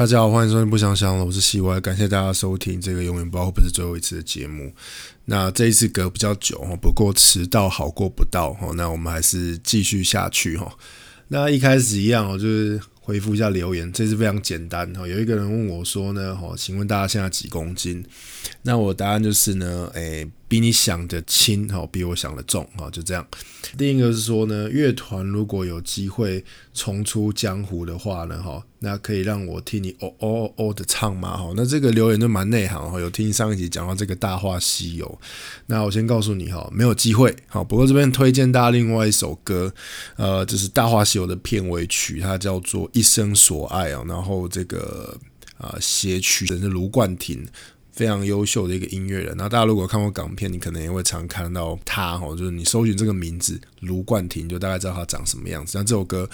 大家好，欢迎收听《不想想了》，我是西歪，感谢大家收听这个永远不知道不是最后一次的节目。那这一次隔比较久哈，不过迟到好过不到哈，那我们还是继续下去哈。那一开始一样哦，就是回复一下留言，这次非常简单哈。有一个人问我说呢，哈，请问大家现在几公斤？那我答案就是呢，诶。比你想的轻哈，比我想的重哈，就这样。另一个是说呢，乐团如果有机会重出江湖的话呢，哈，那可以让我听你哦哦哦的唱吗？哈，那这个留言就蛮内行哈。有听上一集讲到这个《大话西游》，那我先告诉你哈，没有机会哈。不过这边推荐大家另外一首歌，呃，就是《大话西游》的片尾曲，它叫做《一生所爱》啊。然后这个啊，写曲人是卢冠廷。非常优秀的一个音乐人，那大家如果看过港片，你可能也会常看到他哈，就是你搜寻这个名字卢冠廷，就大概知道他长什么样子。那这首歌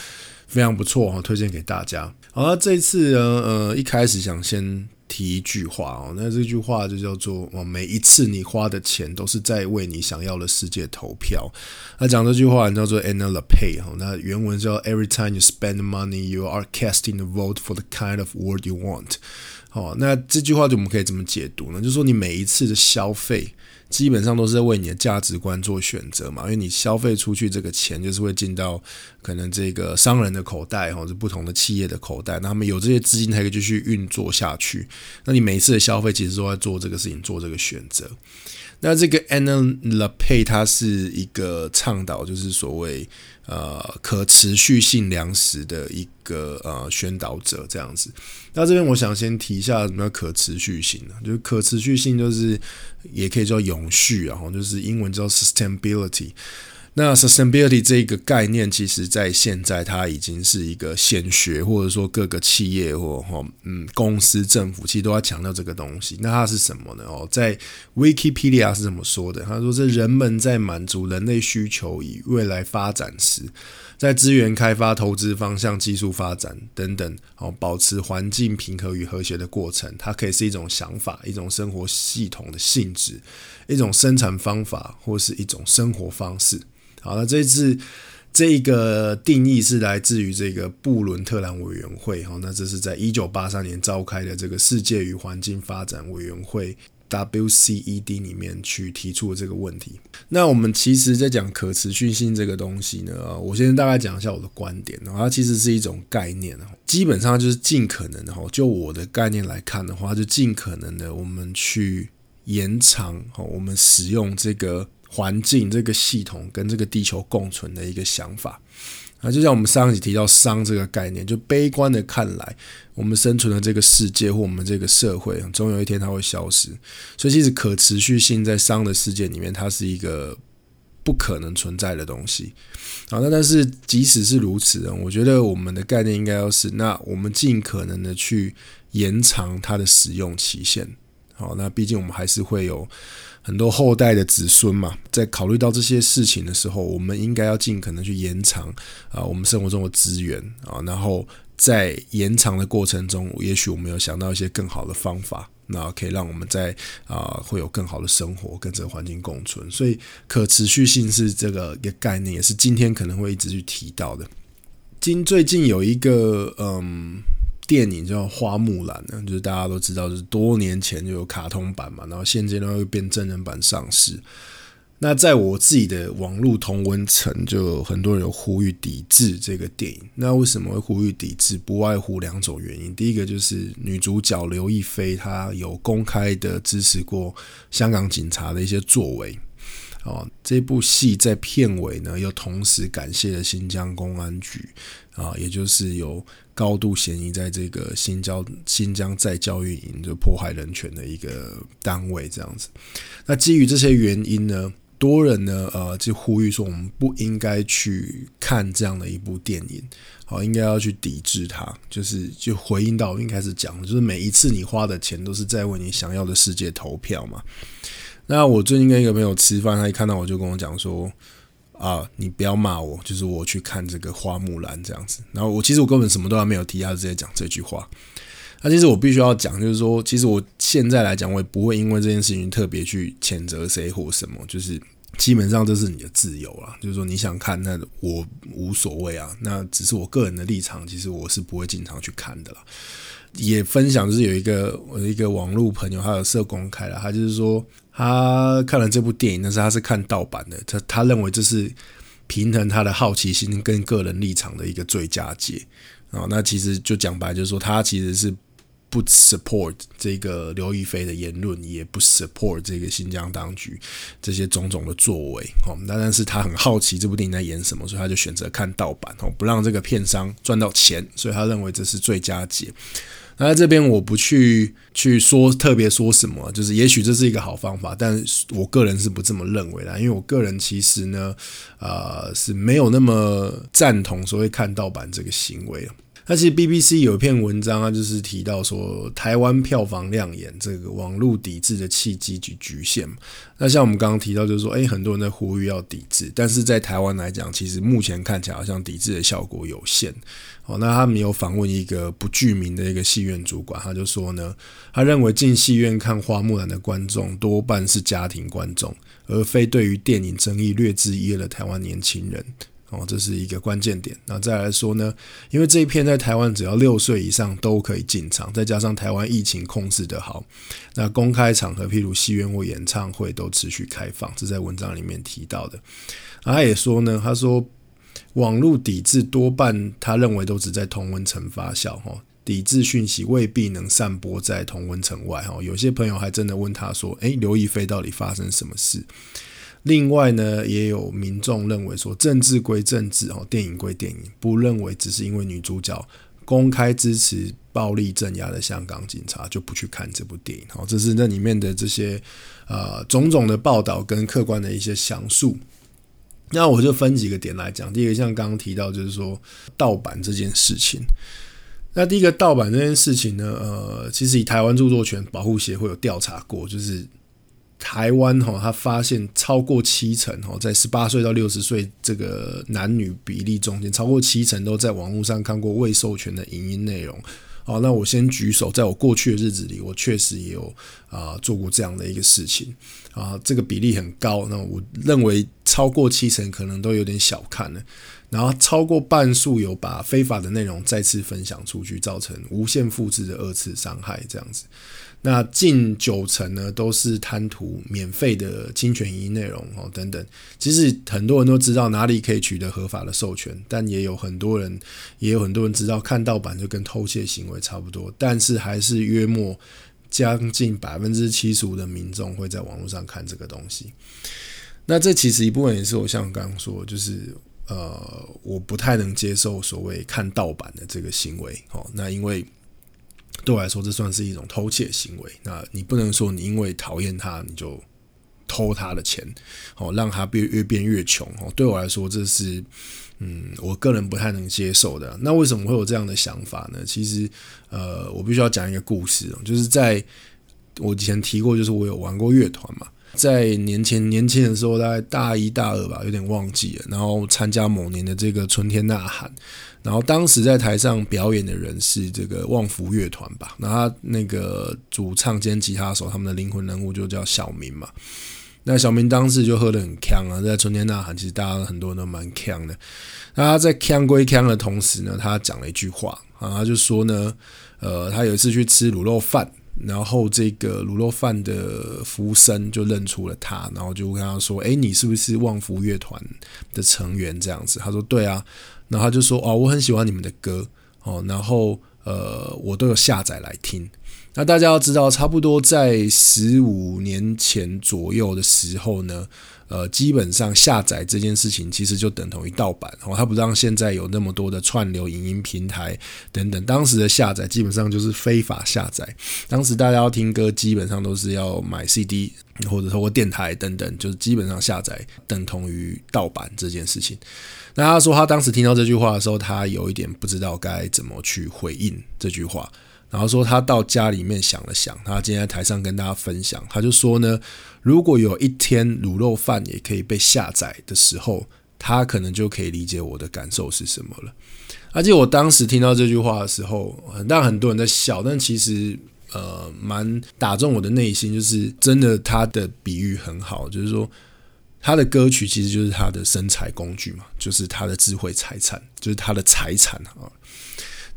非常不错哈，推荐给大家。好，那这次呢，呃，一开始想先提一句话哦，那这句话就叫做：哦，每一次你花的钱都是在为你想要的世界投票。那讲这句话叫做 Anna l a p a y 哈，那原文叫 Every time you spend money, you are casting a vote for the kind of world you want。哦，那这句话就我们可以怎么解读呢？就是说，你每一次的消费，基本上都是在为你的价值观做选择嘛。因为你消费出去这个钱，就是会进到可能这个商人的口袋，或者不同的企业的口袋，那他们有这些资金才可以继续运作下去。那你每一次的消费，其实都在做这个事情，做这个选择。那这个 Anna La Pay，它是一个倡导，就是所谓呃可持续性粮食的一个呃宣导者这样子。那这边我想先提一下什么叫可持续性呢？就是可持续性就是也可以叫永续，然后就是英文叫 sustainability。那 sustainability 这个概念，其实在现在它已经是一个显学，或者说各个企业或哈嗯公司、政府其实都要强调这个东西。那它是什么呢？哦，在 Wikipedia 是怎么说的？他说：“这人们在满足人类需求与未来发展时，在资源开发、投资方向、技术发展等等，哦，保持环境平和与和谐的过程，它可以是一种想法、一种生活系统的性质、一种生产方法，或是一种生活方式。”好，那这次这个定义是来自于这个布伦特兰委员会。好，那这是在一九八三年召开的这个世界与环境发展委员会 （WCED） 里面去提出的这个问题。那我们其实，在讲可持续性这个东西呢，我先大概讲一下我的观点。它其实是一种概念基本上就是尽可能的哈，就我的概念来看的话，就尽可能的我们去延长哈，我们使用这个。环境这个系统跟这个地球共存的一个想法啊，就像我们上一集提到“商”这个概念，就悲观的看来，我们生存的这个世界或我们这个社会，总有一天它会消失。所以，其实可持续性在商的世界里面，它是一个不可能存在的东西。好，那但是即使是如此，我觉得我们的概念应该要是，那我们尽可能的去延长它的使用期限。好，那毕竟我们还是会有。很多后代的子孙嘛，在考虑到这些事情的时候，我们应该要尽可能去延长啊，我们生活中的资源啊，然后在延长的过程中，也许我们有想到一些更好的方法，那可以让我们在啊会有更好的生活，跟这个环境共存。所以，可持续性是这个一个概念，也是今天可能会一直去提到的。今最近有一个嗯。电影叫《花木兰》呢，就是大家都知道，就是多年前就有卡通版嘛，然后现阶段又变真人版上市。那在我自己的网络同温层，就很多人有呼吁抵制这个电影。那为什么会呼吁抵制？不外乎两种原因。第一个就是女主角刘亦菲，她有公开的支持过香港警察的一些作为。哦，这部戏在片尾呢，又同时感谢了新疆公安局啊，也就是有高度嫌疑在这个新疆新疆在教育营就迫害人权的一个单位这样子。那基于这些原因呢，多人呢呃就呼吁说，我们不应该去看这样的一部电影，好，应该要去抵制它。就是就回应到应该是讲，就是每一次你花的钱都是在为你想要的世界投票嘛。那我最近跟一个朋友吃饭，他一看到我就跟我讲说：“啊，你不要骂我，就是我去看这个花木兰这样子。”然后我其实我根本什么都还没有提，他直接讲这句话。那其实我必须要讲，就是说，其实我现在来讲，我也不会因为这件事情特别去谴责谁或什么，就是基本上这是你的自由了，就是说你想看，那我无所谓啊。那只是我个人的立场，其实我是不会经常去看的了。也分享就是有一个我的一个网络朋友，他有社公开了，他就是说他看了这部电影，但是他是看盗版的，他他认为这是平衡他的好奇心跟个人立场的一个最佳解啊。那其实就讲白，就是说他其实是。不 support 这个刘亦菲的言论，也不 support 这个新疆当局这些种种的作为。哦，那但是他很好奇这部电影在演什么，所以他就选择看盗版，哦，不让这个片商赚到钱，所以他认为这是最佳解。那在这边我不去去说特别说什么，就是也许这是一个好方法，但我个人是不这么认为的，因为我个人其实呢，呃，是没有那么赞同所谓看盗版这个行为。那其实 BBC 有一篇文章啊，就是提到说台湾票房亮眼，这个网络抵制的契机及局限。那像我们刚刚提到，就是说，诶，很多人在呼吁要抵制，但是在台湾来讲，其实目前看起来好像抵制的效果有限。哦，那他们有访问一个不具名的一个戏院主管，他就说呢，他认为进戏院看花木兰的观众多半是家庭观众，而非对于电影争议略知一二的台湾年轻人。哦，这是一个关键点。那再来说呢？因为这一片在台湾只要六岁以上都可以进场，再加上台湾疫情控制的好，那公开场合，譬如戏院或演唱会都持续开放，这在文章里面提到的。他也说呢，他说网络抵制多半他认为都只在同温层发酵，哈，抵制讯息未必能散播在同温层外，哈。有些朋友还真的问他说：“诶，刘亦菲到底发生什么事？”另外呢，也有民众认为说，政治归政治，哦，电影归电影，不认为只是因为女主角公开支持暴力镇压的香港警察就不去看这部电影，好，这是那里面的这些呃种种的报道跟客观的一些详述。那我就分几个点来讲，第一个像刚刚提到，就是说盗版这件事情。那第一个盗版这件事情呢，呃，其实以台湾著作权保护协会有调查过，就是。台湾哈，他发现超过七成哈，在十八岁到六十岁这个男女比例中间，超过七成都在网络上看过未授权的影音内容。好，那我先举手，在我过去的日子里，我确实也有啊做过这样的一个事情啊，这个比例很高。那我认为超过七成可能都有点小看了，然后超过半数有把非法的内容再次分享出去，造成无限复制的二次伤害，这样子。那近九成呢，都是贪图免费的侵权影音内容哦，等等。其实很多人都知道哪里可以取得合法的授权，但也有很多人，也有很多人知道看盗版就跟偷窃行为差不多。但是还是约莫将近百分之七十五的民众会在网络上看这个东西。那这其实一部分也是我像刚刚说，就是呃，我不太能接受所谓看盗版的这个行为哦。那因为对我来说，这算是一种偷窃行为。那你不能说你因为讨厌他，你就偷他的钱，哦，让他变越变越穷。哦，对我来说，这是嗯，我个人不太能接受的。那为什么会有这样的想法呢？其实，呃，我必须要讲一个故事，就是在我以前提过，就是我有玩过乐团嘛。在年前年轻的时候，大概大一大二吧，有点忘记了。然后参加某年的这个春天呐喊，然后当时在台上表演的人是这个旺福乐团吧。那他那个主唱兼吉他手，他们的灵魂人物就叫小明嘛。那小明当时就喝得很呛啊，在春天呐喊，其实大家很多人都蛮呛的。那他在呛归呛的同时呢，他讲了一句话啊，他就说呢，呃，他有一次去吃卤肉饭。然后这个卤肉饭的服务生就认出了他，然后就跟他说：“哎，你是不是旺福乐团的成员？”这样子，他说：“对啊。”然后他就说：“哦，我很喜欢你们的歌哦，然后呃，我都有下载来听。”那大家要知道，差不多在十五年前左右的时候呢。呃，基本上下载这件事情其实就等同于盗版哦，它不像现在有那么多的串流影音平台等等。当时的下载基本上就是非法下载，当时大家要听歌基本上都是要买 CD 或者透过电台等等，就是基本上下载等同于盗版这件事情。那他说他当时听到这句话的时候，他有一点不知道该怎么去回应这句话。然后说他到家里面想了想，他今天在台上跟大家分享，他就说呢，如果有一天卤肉饭也可以被下载的时候，他可能就可以理解我的感受是什么了。而且我当时听到这句话的时候，当然很多人在笑，但其实呃蛮打中我的内心，就是真的他的比喻很好，就是说他的歌曲其实就是他的生财工具嘛，就是他的智慧财产，就是他的财产啊。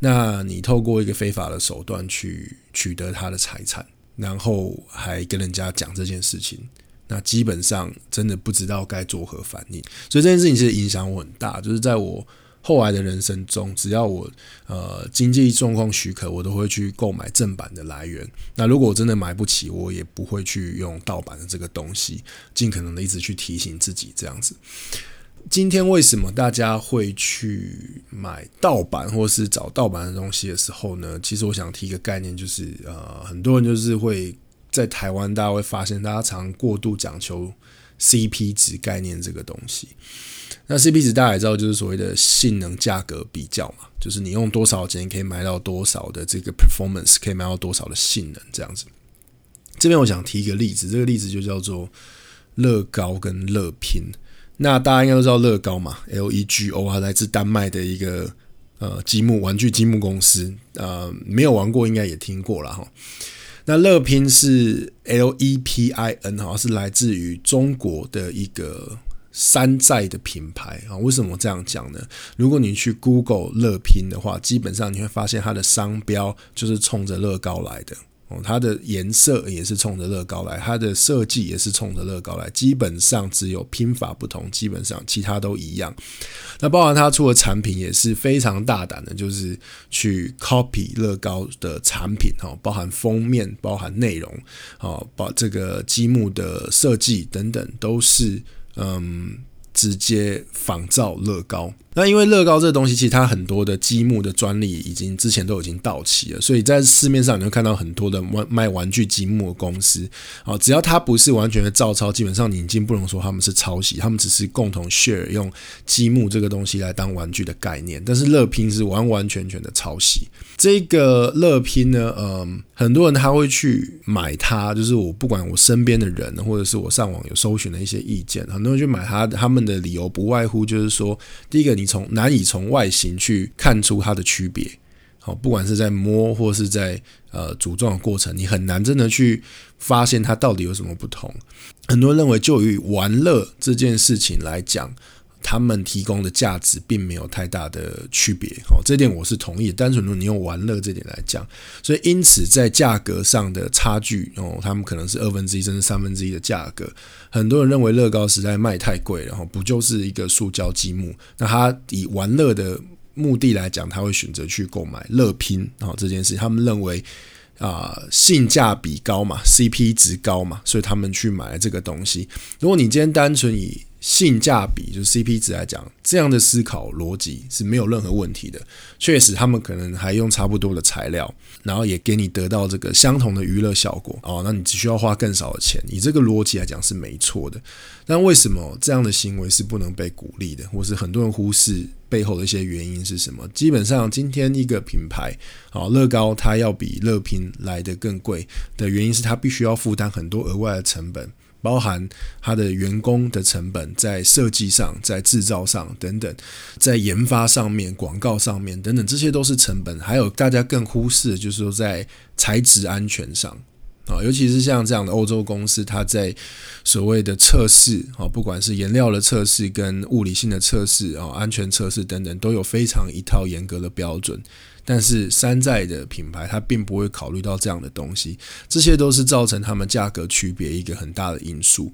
那你透过一个非法的手段去取得他的财产，然后还跟人家讲这件事情，那基本上真的不知道该作何反应。所以这件事情其实影响我很大，就是在我。后来的人生中，只要我呃经济状况许可，我都会去购买正版的来源。那如果我真的买不起，我也不会去用盗版的这个东西。尽可能的一直去提醒自己这样子。今天为什么大家会去买盗版或是找盗版的东西的时候呢？其实我想提一个概念，就是呃，很多人就是会在台湾，大家会发现大家常过度讲求 CP 值概念这个东西。那 CP 值大家也知道，就是所谓的性能价格比较嘛，就是你用多少钱可以买到多少的这个 performance，可以买到多少的性能这样子。这边我想提一个例子，这个例子就叫做乐高跟乐拼。那大家应该都知道乐高嘛，LEGO 啊，来自丹麦的一个呃积木玩具积木公司，呃，没有玩过应该也听过了哈。那乐拼是 LEPIN 哈，是来自于中国的一个。山寨的品牌啊，为什么这样讲呢？如果你去 Google 乐拼的话，基本上你会发现它的商标就是冲着乐高来的哦，它的颜色也是冲着乐高来，它的设计也是冲着乐高来，基本上只有拼法不同，基本上其他都一样。那包含它出的产品也是非常大胆的，就是去 copy 乐高的产品哈，包含封面、包含内容哦，把这个积木的设计等等都是。嗯，直接仿造乐高。那因为乐高这个东西，其实它很多的积木的专利已经之前都已经到期了，所以在市面上你会看到很多的玩卖玩具积木的公司。啊，只要它不是完全的照抄，基本上你已经不能说他们是抄袭，他们只是共同 share 用积木这个东西来当玩具的概念。但是乐拼是完完全全的抄袭。这个乐拼呢，嗯，很多人他会去买它，就是我不管我身边的人，或者是我上网有搜寻的一些意见，很多人去买它，他们的理由不外乎就是说，第一个。你从难以从外形去看出它的区别，好，不管是在摸或是在呃组装的过程，你很难真的去发现它到底有什么不同。很多人认为，就于玩乐这件事情来讲。他们提供的价值并没有太大的区别，哦，这点我是同意。单纯如你用玩乐这点来讲，所以因此在价格上的差距，哦，他们可能是二分之一甚至三分之一的价格。很多人认为乐高实在卖太贵然后，不就是一个塑胶积木？那他以玩乐的目的来讲，他会选择去购买乐拼，哦，这件事，他们认为啊性价比高嘛，CP 值高嘛，所以他们去买了这个东西。如果你今天单纯以性价比就是 CP 值来讲，这样的思考逻辑是没有任何问题的。确实，他们可能还用差不多的材料，然后也给你得到这个相同的娱乐效果哦。那你只需要花更少的钱，以这个逻辑来讲是没错的。但为什么这样的行为是不能被鼓励的，或是很多人忽视背后的一些原因是什么？基本上，今天一个品牌啊，乐高它要比乐拼来的更贵的原因是它必须要负担很多额外的成本。包含它的员工的成本，在设计上、在制造上等等，在研发上面、广告上面等等，这些都是成本。还有大家更忽视就是说，在材质安全上啊，尤其是像这样的欧洲公司，它在所谓的测试啊，不管是颜料的测试、跟物理性的测试啊、安全测试等等，都有非常一套严格的标准。但是山寨的品牌，它并不会考虑到这样的东西，这些都是造成他们价格区别一个很大的因素。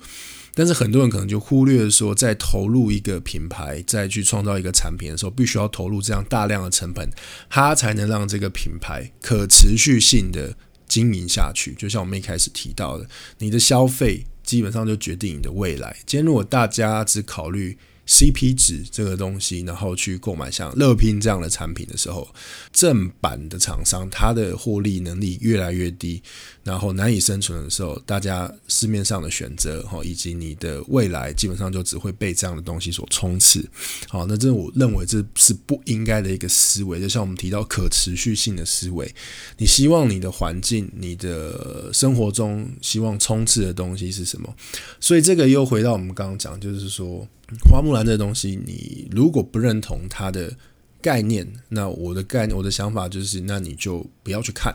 但是很多人可能就忽略了说，在投入一个品牌，再去创造一个产品的时候，必须要投入这样大量的成本，它才能让这个品牌可持续性的经营下去。就像我们一开始提到的，你的消费基本上就决定你的未来。今天如果大家只考虑，CP 值这个东西，然后去购买像乐拼这样的产品的时候，正版的厂商它的获利能力越来越低，然后难以生存的时候，大家市面上的选择哈，以及你的未来基本上就只会被这样的东西所冲刺。好，那这我认为这是不应该的一个思维。就像我们提到可持续性的思维，你希望你的环境、你的生活中希望冲刺的东西是什么？所以这个又回到我们刚刚讲，就是说。花木兰这东西，你如果不认同它的概念，那我的概念，我的想法就是，那你就不要去看。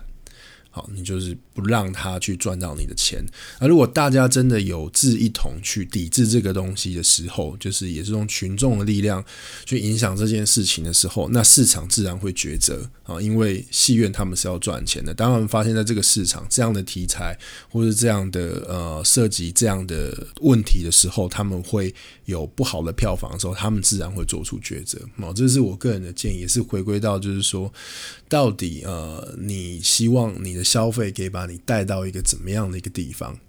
好，你就是不让他去赚到你的钱。而如果大家真的有志一同去抵制这个东西的时候，就是也是用群众的力量去影响这件事情的时候，那市场自然会抉择啊，因为戏院他们是要赚钱的。当他们发现在这个市场这样的题材或者这样的呃涉及这样的问题的时候，他们会有不好的票房的时候，他们自然会做出抉择。哦，这是我个人的建议，也是回归到就是说，到底呃，你希望你消费可以把你带到一个怎么样的一个地方？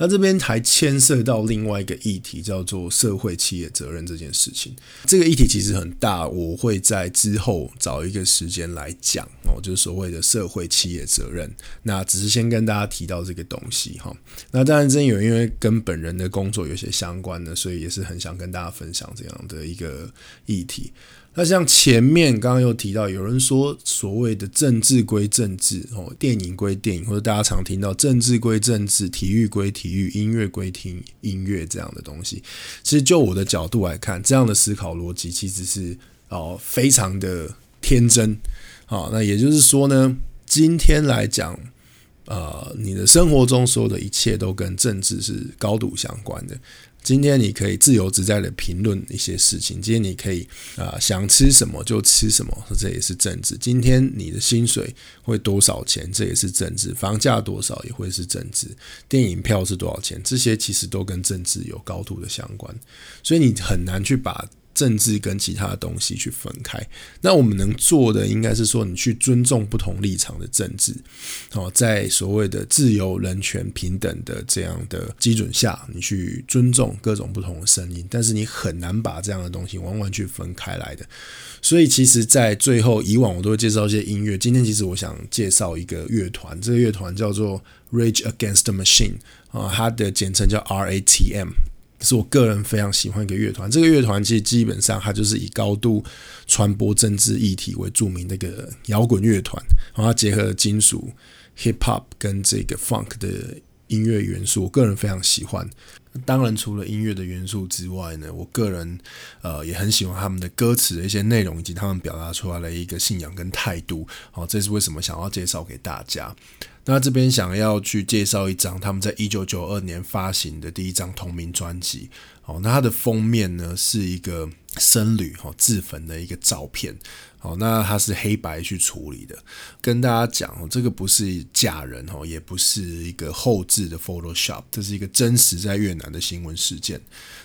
那这边还牵涉到另外一个议题，叫做社会企业责任这件事情。这个议题其实很大，我会在之后找一个时间来讲哦，就是所谓的社会企业责任。那只是先跟大家提到这个东西哈。那当然，真有因为跟本人的工作有些相关的，所以也是很想跟大家分享这样的一个议题。那像前面刚刚又提到，有人说所谓的政治归政治哦，电影归电影，或者大家常听到政治归政治，体育归体育，音乐归听音乐这样的东西。其实就我的角度来看，这样的思考逻辑其实是哦非常的天真啊。那也就是说呢，今天来讲，呃，你的生活中所有的一切都跟政治是高度相关的。今天你可以自由自在的评论一些事情。今天你可以啊想吃什么就吃什么，这也是政治。今天你的薪水会多少钱，这也是政治。房价多少也会是政治。电影票是多少钱，这些其实都跟政治有高度的相关。所以你很难去把。政治跟其他的东西去分开，那我们能做的应该是说，你去尊重不同立场的政治，哦，在所谓的自由、人权、平等的这样的基准下，你去尊重各种不同的声音，但是你很难把这样的东西完完全全分开来的。所以，其实，在最后，以往我都会介绍一些音乐，今天其实我想介绍一个乐团，这个乐团叫做 Rage Against the Machine 啊，它的简称叫 RATM。是我个人非常喜欢一个乐团，这个乐团其实基本上它就是以高度传播政治议题为著名的一个摇滚乐团，然后它结合了金属、hip hop 跟这个 funk 的音乐元素，我个人非常喜欢。当然，除了音乐的元素之外呢，我个人呃也很喜欢他们的歌词的一些内容，以及他们表达出来的一个信仰跟态度。好，这是为什么想要介绍给大家。那这边想要去介绍一张他们在一九九二年发行的第一张同名专辑。哦，那它的封面呢是一个僧侣哈自焚的一个照片。好，那它是黑白去处理的。跟大家讲哦，这个不是假人哦，也不是一个后置的 Photoshop，这是一个真实在越南的新闻事件。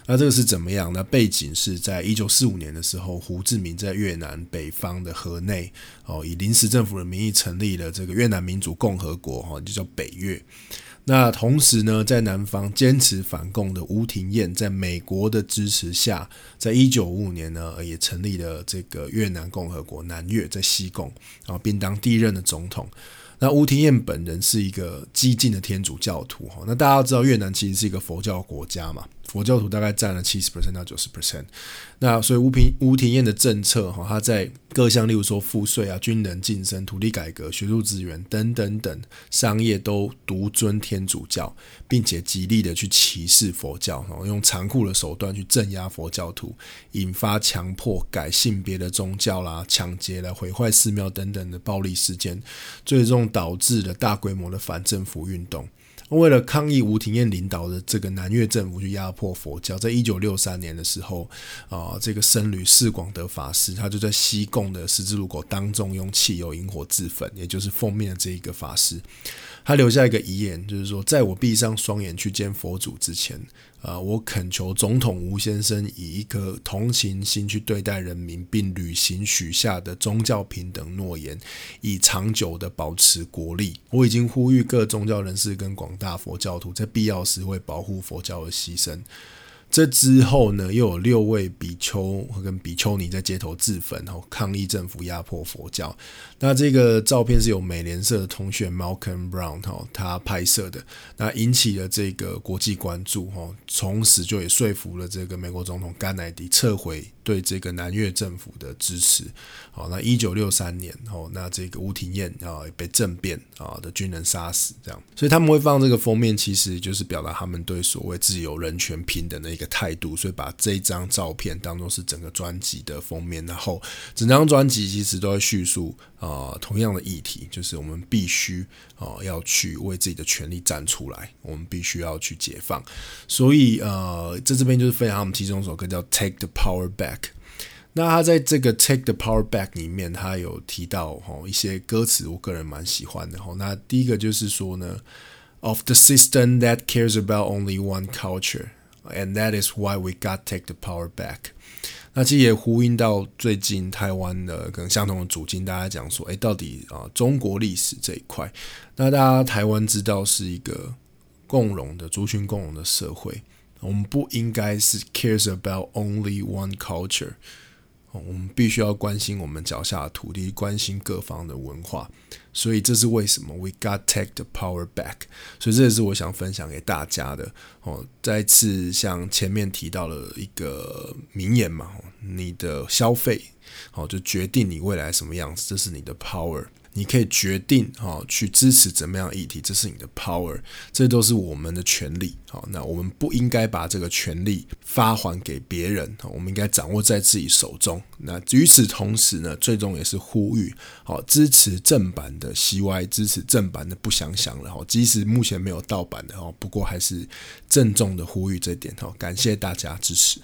那这个是怎么样？那背景是在一九四五年的时候，胡志明在越南北方的河内哦，以临时政府的名义成立了这个越南民主共和国哈，就叫北越。那同时呢，在南方坚持反共的吴廷艳，在美国的支持下，在一九五五年呢，也成立了这个越南共和国南越，在西贡，然后并当第一任的总统。那吴廷艳本人是一个激进的天主教徒哈。那大家知道越南其实是一个佛教国家嘛，佛教徒大概占了七十 percent 到九十 percent。那所以吴平吴廷艳的政策哈，他在各项例如说赋税啊、军人晋升、土地改革、学术资源等等等商业都独尊天主教，并且极力的去歧视佛教，然后用残酷的手段去镇压佛教徒，引发强迫改性别的宗教啦、抢劫来毁坏寺庙等等的暴力事件，最终。导致了大规模的反政府运动。为了抗议吴廷艳领导的这个南越政府去压迫佛教，在一九六三年的时候，啊，这个僧侣释广德法师，他就在西贡的十字路口当中用汽油引火自焚，也就是奉命的这一个法师。他留下一个遗言，就是说，在我闭上双眼去见佛祖之前，啊，我恳求总统吴先生以一颗同情心去对待人民，并履行许下的宗教平等诺言，以长久的保持国力。我已经呼吁各宗教人士跟广大佛教徒，在必要时为保护佛教而牺牲。这之后呢，又有六位比丘跟比丘尼在街头自焚，吼抗议政府压迫佛教。那这个照片是由美联社的同学 Malcolm Brown 哈他拍摄的，那引起了这个国际关注哈，从此就也说服了这个美国总统甘乃迪撤回对这个南越政府的支持。好，那一九六三年哦，那这个吴廷艳啊被政变啊的军人杀死，这样，所以他们会放这个封面，其实就是表达他们对所谓自由、人权、平等的一个态度，所以把这张照片当做是整个专辑的封面，然后整张专辑其实都在叙述。啊同样的议题，就是我们必须啊要去为自己的权利站出来，我们必须要去解放。所以呃，在这边就是分享他们其中一首歌叫《Take the Power Back》。那他在这个《Take the Power Back》里面，他有提到哈一些歌词，我个人蛮喜欢的哈。那第一个就是说呢，Of the system that cares about only one culture。And that is why we got take the power back。那其实也呼应到最近台湾的跟相同的主经，大家讲说，哎，到底啊中国历史这一块，那大家台湾知道是一个共荣的族群共荣的社会，我们不应该是 cares about only one culture。我们必须要关心我们脚下的土地，关心各方的文化，所以这是为什么 we got take the power back。所以这也是我想分享给大家的哦。再次像前面提到了一个名言嘛，你的消费哦就决定你未来什么样子，这是你的 power。你可以决定哈去支持怎么样议题，这是你的 power，这都是我们的权利。好，那我们不应该把这个权利发还给别人，我们应该掌握在自己手中。那与此同时呢，最终也是呼吁，好支持正版的 CY，支持正版的不想想了。哈，即使目前没有盗版的哈，不过还是郑重的呼吁这点。哈，感谢大家支持。